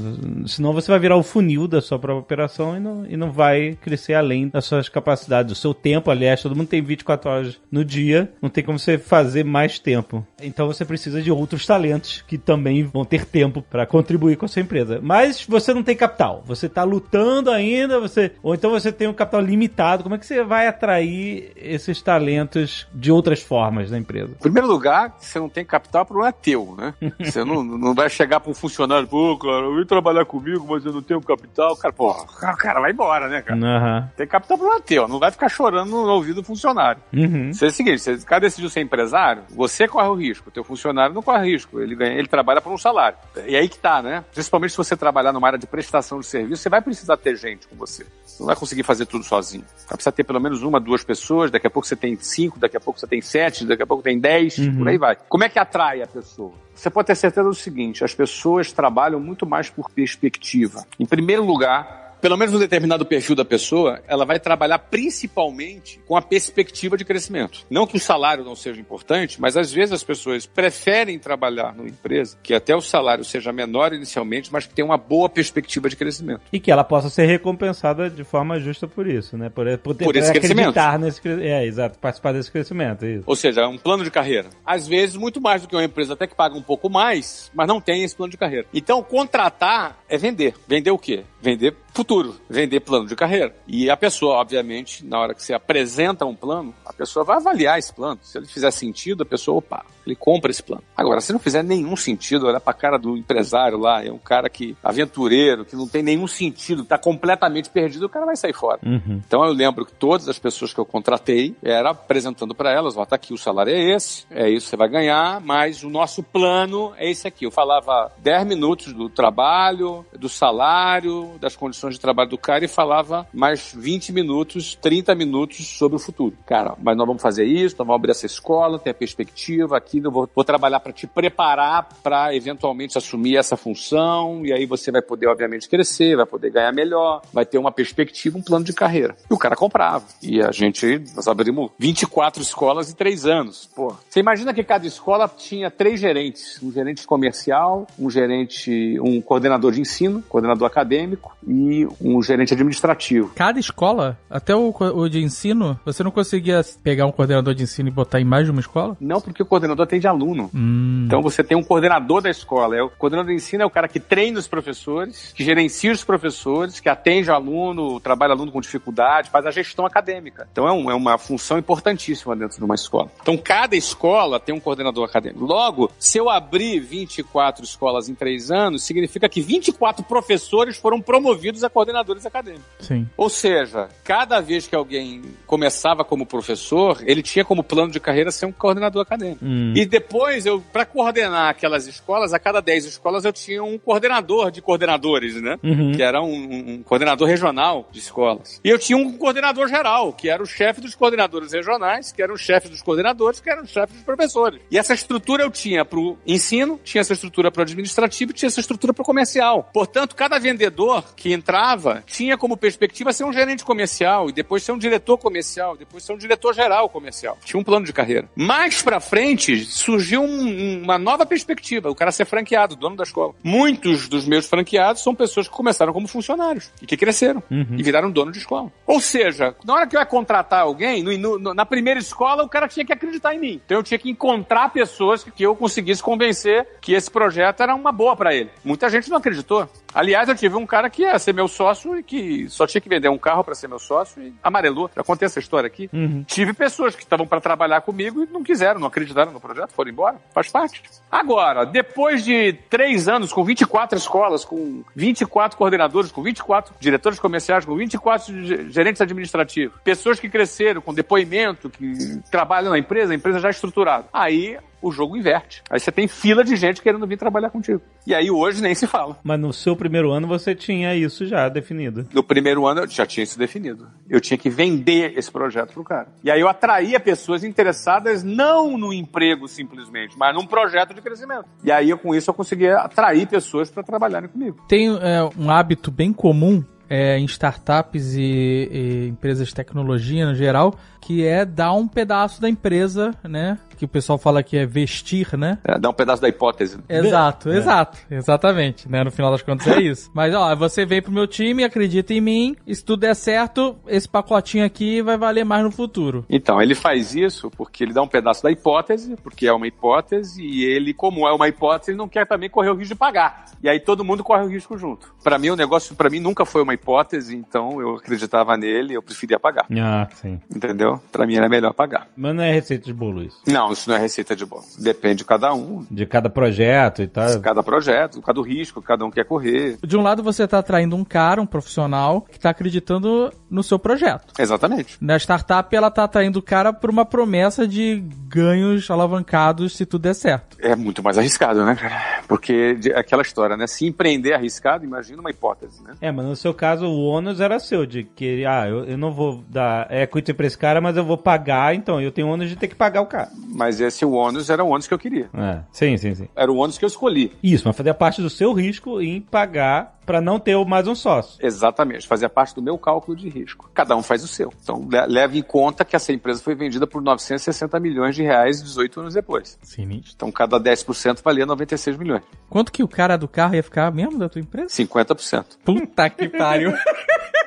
Senão você vai virar o funil da sua própria operação e não, e não vai crescer além das suas capacidades. O seu tempo, aliás, todo mundo tem 24 horas no dia, não tem como você fazer mais tempo. Então você precisa de outros talentos que também vão ter tempo para contribuir com a sua empresa. Mas você não tem capital, você está lutando ainda, você ou então você tem um capital limitado. Como é que você vai atrair esses talentos de outras formas na empresa? Em primeiro lugar, você não tem capital, o problema é teu, né? Você não, não vai chegar para um funcionário, pô, cara, vem trabalhar comigo, mas eu não tenho capital. Cara, pô, o cara vai embora, né, cara? Uhum. Tem capital, o problema é teu, não vai ficar chorando no ouvido do funcionário. Uhum. É o seguinte, você, cara decidiu ser empresário, você corre o risco, o teu funcionário não corre risco, ele, ganha, ele trabalha por um salário. E aí que tá, né? Principalmente se você trabalhar numa área de prestação de serviço, você vai precisar ter gente com você. Você não vai conseguir fazer tudo sozinho. Vai precisar ter pelo menos uma, duas pessoas, daqui a pouco você tem cinco, daqui a pouco você tem sete, daqui a pouco tem dez, Uhum. por aí vai. Como é que atrai a pessoa? Você pode ter certeza do seguinte, as pessoas trabalham muito mais por perspectiva. Em primeiro lugar, pelo menos um determinado perfil da pessoa, ela vai trabalhar principalmente com a perspectiva de crescimento. Não que o salário não seja importante, mas às vezes as pessoas preferem trabalhar numa empresa que até o salário seja menor inicialmente, mas que tenha uma boa perspectiva de crescimento. E que ela possa ser recompensada de forma justa por isso, né? Por, por, Por esse acreditar nesse crescimento. É, exato, participar desse crescimento. Isso. Ou seja, é um plano de carreira. Às vezes, muito mais do que uma empresa até que paga um pouco mais, mas não tem esse plano de carreira. Então, contratar é vender. Vender o quê? Vender futuro, vender plano de carreira. E a pessoa, obviamente, na hora que você apresenta um plano, a pessoa vai avaliar esse plano. Se ele fizer sentido, a pessoa, opa, ele compra esse plano. Agora, se não fizer nenhum sentido, olhar pra cara do empresário lá, é um cara que, aventureiro, que não tem nenhum sentido, tá completamente perdido, o cara vai sair fora. Uhum. Então eu lembro que todas as pessoas que eu contratei era apresentando para elas, ó, tá aqui o salário é esse, é isso que você vai ganhar, mas o nosso plano é esse aqui. Eu falava 10 minutos do trabalho, do salário, das condições de trabalho do cara e falava mais 20 minutos, 30 minutos sobre o futuro. Cara, mas nós vamos fazer isso, nós vamos abrir essa escola, tem a perspectiva aqui, eu vou, vou trabalhar para te preparar para eventualmente assumir essa função e aí você vai poder obviamente crescer, vai poder ganhar melhor, vai ter uma perspectiva, um plano de carreira. E o cara comprava. E a gente, nós abrimos 24 escolas em três anos. Pô, você imagina que cada escola tinha três gerentes, um gerente comercial, um gerente, um coordenador de ensino, coordenador acadêmico e um gerente administrativo. Cada escola, até o, o de ensino, você não conseguia pegar um coordenador de ensino e botar em mais de uma escola? Não porque o coordenador atende aluno. Hum. Então você tem um coordenador da escola. É o coordenador de ensino é o cara que treina os professores, que gerencia os professores, que atende o aluno, trabalha aluno com dificuldade, faz a gestão acadêmica. Então é, um- é uma função importantíssima dentro de uma escola. Então cada escola tem um coordenador acadêmico. Logo, se eu abrir 24 escolas em três anos, significa que 24 professores foram promovidos a coordenadores acadêmicos. Sim. Ou seja, cada vez que alguém começava como professor, ele tinha como plano de carreira ser um coordenador acadêmico. Hum. E depois, eu para coordenar aquelas escolas, a cada 10 escolas eu tinha um coordenador de coordenadores, né? Uhum. Que era um, um coordenador regional de escolas. E eu tinha um coordenador geral, que era o chefe dos coordenadores regionais, que era o chefe dos coordenadores, que era o chefe dos professores. E essa estrutura eu tinha para o ensino, tinha essa estrutura para o administrativo, tinha essa estrutura para o comercial. Portanto, cada vendedor que entrava tinha como perspectiva ser um gerente comercial e depois ser um diretor comercial, depois ser um diretor geral comercial. Tinha um plano de carreira. Mais para frente surgiu um- uma nova perspectiva, o cara ser franqueado, dono da escola. Muitos dos meus franqueados são pessoas que começaram como funcionários e que cresceram e viraram dono de escola. Ou seja, na hora que eu ia contratar alguém, no- no- na primeira escola o cara tinha que acreditar em mim. Então eu tinha que encontrar pessoas que, que eu conseguisse convencer que esse projeto era uma boa para ele. Muita gente não acreditou. Aliás, eu tive um cara que ia ser meu sócio e que só tinha que vender um carro para ser meu sócio e amarelou. Já contei essa história aqui. Uhum. Tive pessoas que estavam para trabalhar comigo e não quiseram, não acreditaram no projeto, foram embora. Faz parte. Agora, depois de três anos, com 24 escolas, com 24 coordenadores, com 24 diretores comerciais, com 24 ge- gerentes administrativos, pessoas que cresceram com depoimento, que trabalham na empresa, a empresa já estruturada. Aí o jogo inverte. Aí você tem fila de gente querendo vir trabalhar contigo. E aí hoje nem se fala. Mas no seu primeiro ano você tinha isso já definido. No primeiro ano eu já tinha isso definido. Eu tinha que vender esse projeto pro cara. E aí eu atraía pessoas interessadas não no emprego simplesmente, mas num projeto de crescimento. E aí eu, com isso eu conseguia atrair pessoas para trabalharem comigo. Tem é, um hábito bem comum é, em startups e, e empresas de tecnologia no geral, que é dar um pedaço da empresa, né? Que o pessoal fala que é vestir, né? É, dá um pedaço da hipótese. Exato, exato, exatamente, né? No final das contas é isso. Mas ó, você vem pro meu time, acredita em mim, se tudo der certo, esse pacotinho aqui vai valer mais no futuro. Então, ele faz isso porque ele dá um pedaço da hipótese, porque é uma hipótese, e ele, como é uma hipótese, ele não quer também correr o risco de pagar. E aí todo mundo corre o risco junto. Para mim, o negócio, para mim, nunca foi uma hipótese, então eu acreditava nele, eu preferia pagar. Ah, sim. Entendeu? Para mim era melhor pagar. Mas não é receita de bolo isso. Não, isso não é receita de bolo. Depende de cada um, De cada projeto e tal. de cada projeto, cada risco, que cada um quer correr. De um lado você tá atraindo um cara, um profissional, que tá acreditando no seu projeto. Exatamente. Na startup, ela tá atraindo o cara por uma promessa de ganhos alavancados se tudo der certo. É muito mais arriscado, né, cara? Porque de- aquela história, né? Se empreender é arriscado, imagina uma hipótese, né? É, mas no seu caso o ônus era seu, de que, ah, eu, eu não vou dar equity pra esse cara, mas eu vou pagar, então eu tenho ônus de ter que pagar o cara. Mas esse ônus era o ônus que eu queria. É, sim, sim, sim. Era o ônus que eu escolhi. Isso, mas fazia parte do seu risco em pagar pra não ter mais um sócio. Exatamente, fazia parte do meu cálculo de risco. Cada um faz o seu. Então, le- leve em conta que essa empresa foi vendida por 960 milhões de reais 18 anos depois. Sinistro. Então, cada 10% valia 96 milhões. Quanto que o cara do carro ia ficar mesmo da tua empresa? 50%. Puta que pariu.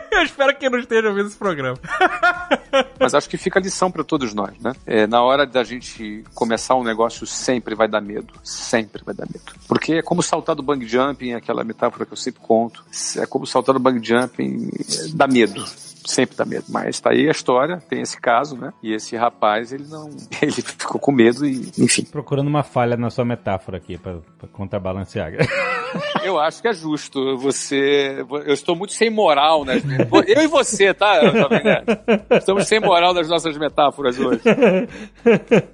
Eu espero que não esteja ouvindo esse programa. Mas acho que fica a lição para todos nós, né? É, na hora da gente começar um negócio, sempre vai dar medo. Sempre vai dar medo. Porque é como saltar do bang jumping, aquela metáfora que eu sempre conto. É como saltar do bang jumping, dá medo. Sempre dá medo. Mas tá aí a história, tem esse caso, né? E esse rapaz, ele não. Ele ficou com medo e, enfim. Procurando uma falha na sua metáfora aqui pra contrabalancear. Eu acho que é justo. Você. Eu estou muito sem moral, né? Eu e você, tá? Estamos sem moral nas nossas metáforas hoje.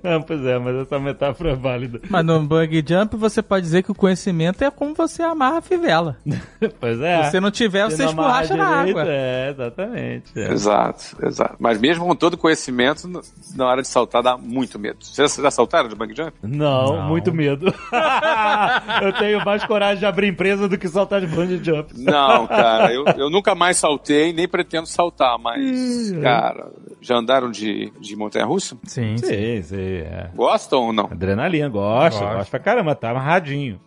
ah, pois é, mas essa metáfora é válida. Mas no bug jump você pode dizer que o conhecimento é como você amarra a fivela. Pois é. Se você não tiver, você não esborracha na direito, água. É, exatamente. é. Exato, exato. Mas mesmo com todo conhecimento, na hora de saltar dá muito medo. Vocês já saltaram de bang jump? Não, Não. muito medo. eu tenho mais coragem de abrir empresa do que saltar de bungee jump. Não, cara, eu, eu nunca mais saltei, nem pretendo saltar, mas, cara, já andaram de, de montanha-russa? Sim, sim. Sim, sim, é. Gostam ou não? Adrenalina, gosto, Gosto. gosto pra caramba, tá amarradinho.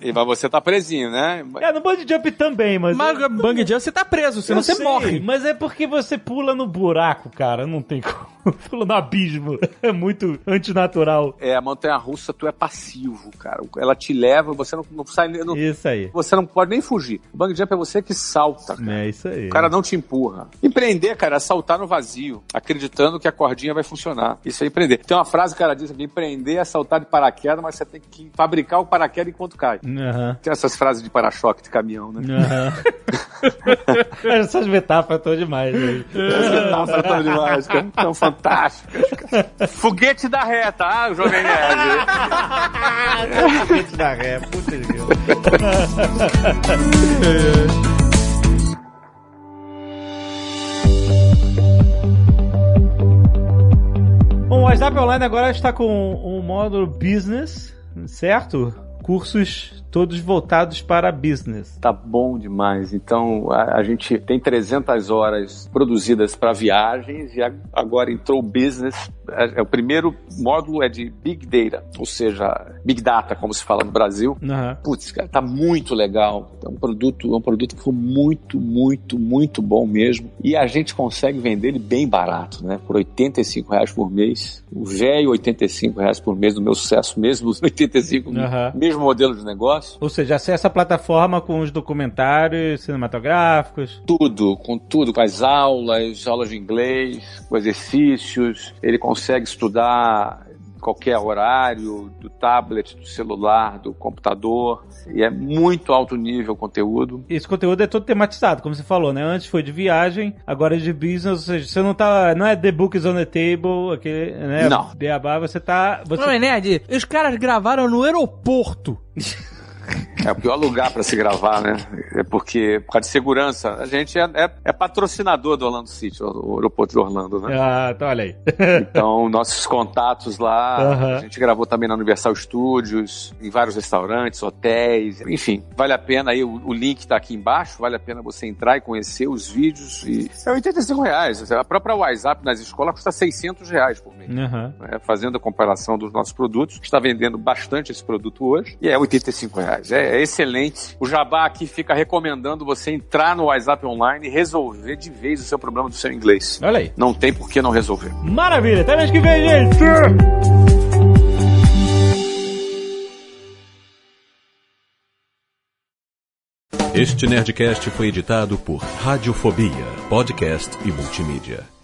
E mas você tá presinho, né? é, no bungee jump também, mas... Mas no bang jump você tá preso, senão Eu você sei, morre. Mas é porque você pula no buraco, cara. Não tem como. Pula no abismo. É muito antinatural. É, a montanha-russa, tu é passivo, cara. Ela te leva, você não, não sai, não- Isso aí. você não pode nem fugir. O bang jump é você que salta, cara. É isso aí. O cara não te empurra. Empreender, cara, é saltar no vazio, acreditando que a cordinha vai funcionar. Isso é empreender. Tem uma frase que o cara diz aqui: empreender é saltar de paraquedas, mas você tem que fabricar o paraquedas enquanto cai. Aham. Tem essas frases de para-choque de caminhão, né? Aham. Essas metáforas estão demais. Né? Nossa, tão demais, cara. Fantásticas, cara. Foguete da reta, ah, Jovem Nerd. Foguete da ré, puta de Deus. Bom, o WhatsApp Online agora está com um módulo business, certo? Cursos todos voltados para business. Tá bom demais. Então, a, a gente tem 300 horas produzidas para viagens e a- agora entrou o business. É, é o primeiro módulo é de Big Data, ou seja, Big Data, como se fala no Brasil. Aham. Putz, cara, tá muito legal. É um produto, é um produto que foi muito, muito, muito bom mesmo. E a gente consegue vender ele bem barato, né? Por 85 reais por mês. O velho 85 reais por mês do meu sucesso, mesmo os 85, Aham. Mesmo modelo de negócio. Ou seja, acessa a plataforma com os documentários cinematográficos. tudo, com tudo, com as aulas, aulas de inglês, com exercícios. Ele consegue estudar qualquer horário, do tablet, do celular, do computador. E é muito alto nível o conteúdo. Esse conteúdo é todo tematizado, como você falou, né? Antes foi de viagem, agora é de business, ou seja, você não tá. Não é The Books on the Table, aquele, né? Não. Beabá, você tá. Você... Não, é nerd, os caras gravaram no aeroporto. É o pior lugar para se gravar, né? É porque, por causa de segurança, a gente é, é, é patrocinador do Orlando City, o aeroporto de Orlando, né? Ah, então olha aí. então, nossos contatos lá, a gente gravou também na Universal Studios, em vários restaurantes, hotéis, enfim, vale a pena aí, o, o link tá aqui embaixo, vale a pena você entrar e conhecer os vídeos e é 85 reais. A própria WhatsApp nas escolas custa 600 reais por mês. Uhum. É, fazendo a comparação dos nossos produtos, está vendendo bastante esse produto hoje e é 85 reais. É, é excelente. O Jabá aqui fica recomendando você entrar no WhatsApp online e resolver de vez o seu problema do seu inglês. Olha aí. Não tem por que não resolver. Maravilha. Até mês que vem, gente. Este Nerdcast foi editado por Radiofobia, podcast e multimídia.